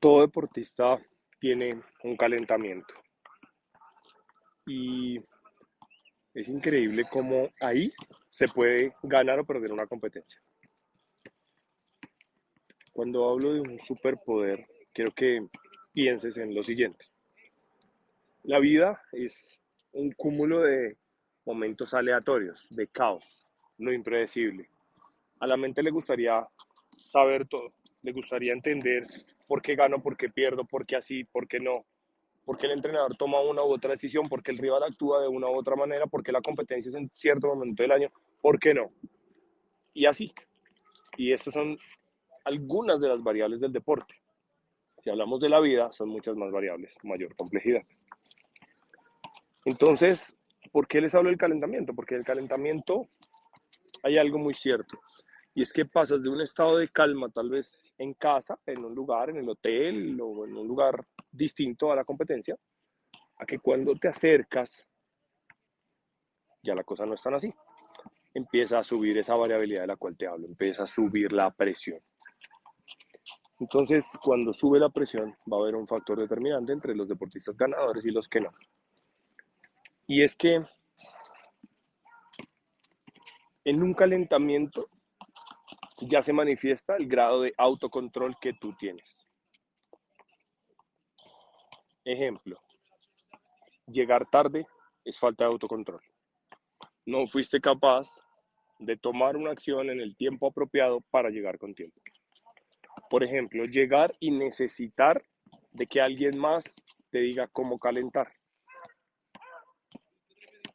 todo deportista tiene un calentamiento. Y es increíble cómo ahí se puede ganar o perder una competencia. Cuando hablo de un superpoder, quiero que pienses en lo siguiente. La vida es un cúmulo de momentos aleatorios, de caos, lo impredecible. A la mente le gustaría saber todo, le gustaría entender por qué gano, por qué pierdo, por qué así, por qué no, por qué el entrenador toma una u otra decisión, por qué el rival actúa de una u otra manera, por qué la competencia es en cierto momento del año, por qué no. Y así. Y estas son algunas de las variables del deporte. Si hablamos de la vida, son muchas más variables, mayor complejidad. Entonces, ¿por qué les hablo del calentamiento? Porque el calentamiento hay algo muy cierto. Y es que pasas de un estado de calma, tal vez en casa, en un lugar, en el hotel o en un lugar distinto a la competencia, a que cuando te acercas, ya la cosa no es tan así. Empieza a subir esa variabilidad de la cual te hablo, empieza a subir la presión. Entonces, cuando sube la presión, va a haber un factor determinante entre los deportistas ganadores y los que no. Y es que en un calentamiento ya se manifiesta el grado de autocontrol que tú tienes. Ejemplo, llegar tarde es falta de autocontrol. No fuiste capaz de tomar una acción en el tiempo apropiado para llegar con tiempo. Por ejemplo, llegar y necesitar de que alguien más te diga cómo calentar.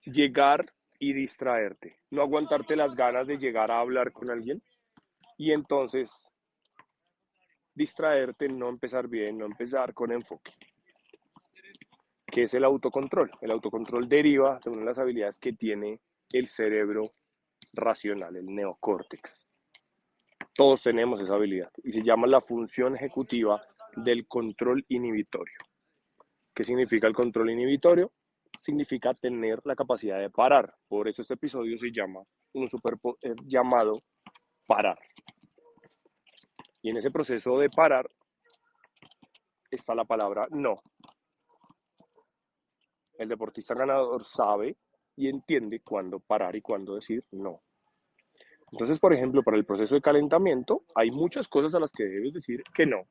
Llegar y distraerte. No aguantarte las ganas de llegar a hablar con alguien y entonces distraerte, no empezar bien, no empezar con enfoque. ¿Qué es el autocontrol? El autocontrol deriva de una de las habilidades que tiene el cerebro racional, el neocórtex. Todos tenemos esa habilidad y se llama la función ejecutiva del control inhibitorio. ¿Qué significa el control inhibitorio? Significa tener la capacidad de parar. Por eso este episodio se llama un super eh, llamado parar. Y en ese proceso de parar está la palabra no. El deportista ganador sabe y entiende cuándo parar y cuándo decir no. Entonces, por ejemplo, para el proceso de calentamiento hay muchas cosas a las que debes decir que no.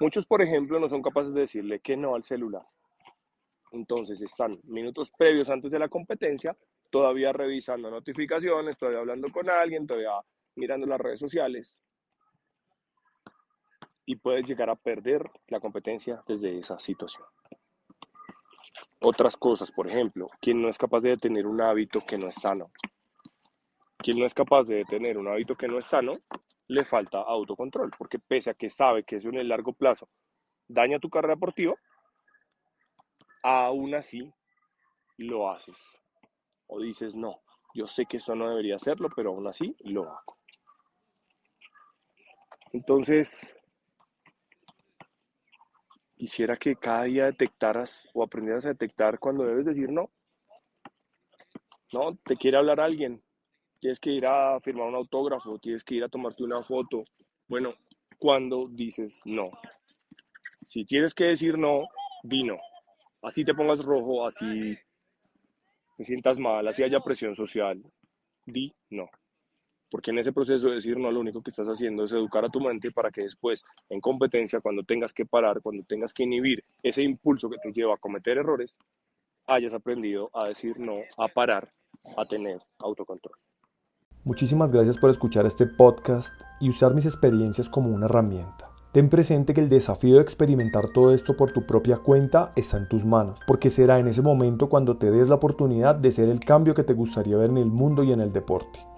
Muchos, por ejemplo, no son capaces de decirle que no al celular. Entonces están minutos previos antes de la competencia, todavía revisando notificaciones, todavía hablando con alguien, todavía mirando las redes sociales y puedes llegar a perder la competencia desde esa situación. Otras cosas, por ejemplo, quien no es capaz de detener un hábito que no es sano. Quien no es capaz de detener un hábito que no es sano, le falta autocontrol, porque pese a que sabe que eso en el largo plazo daña tu carrera deportiva, aún así lo haces. O dices, no, yo sé que esto no debería hacerlo, pero aún así lo hago. Entonces, quisiera que cada día detectaras o aprendieras a detectar cuando debes decir no. No, te quiere hablar alguien, tienes que ir a firmar un autógrafo, tienes que ir a tomarte una foto. Bueno, cuando dices no. Si tienes que decir no, di no. Así te pongas rojo, así te sientas mal, así haya presión social, di no. Porque en ese proceso de decir no, lo único que estás haciendo es educar a tu mente para que después, en competencia, cuando tengas que parar, cuando tengas que inhibir ese impulso que te lleva a cometer errores, hayas aprendido a decir no, a parar, a tener autocontrol. Muchísimas gracias por escuchar este podcast y usar mis experiencias como una herramienta. Ten presente que el desafío de experimentar todo esto por tu propia cuenta está en tus manos, porque será en ese momento cuando te des la oportunidad de ser el cambio que te gustaría ver en el mundo y en el deporte.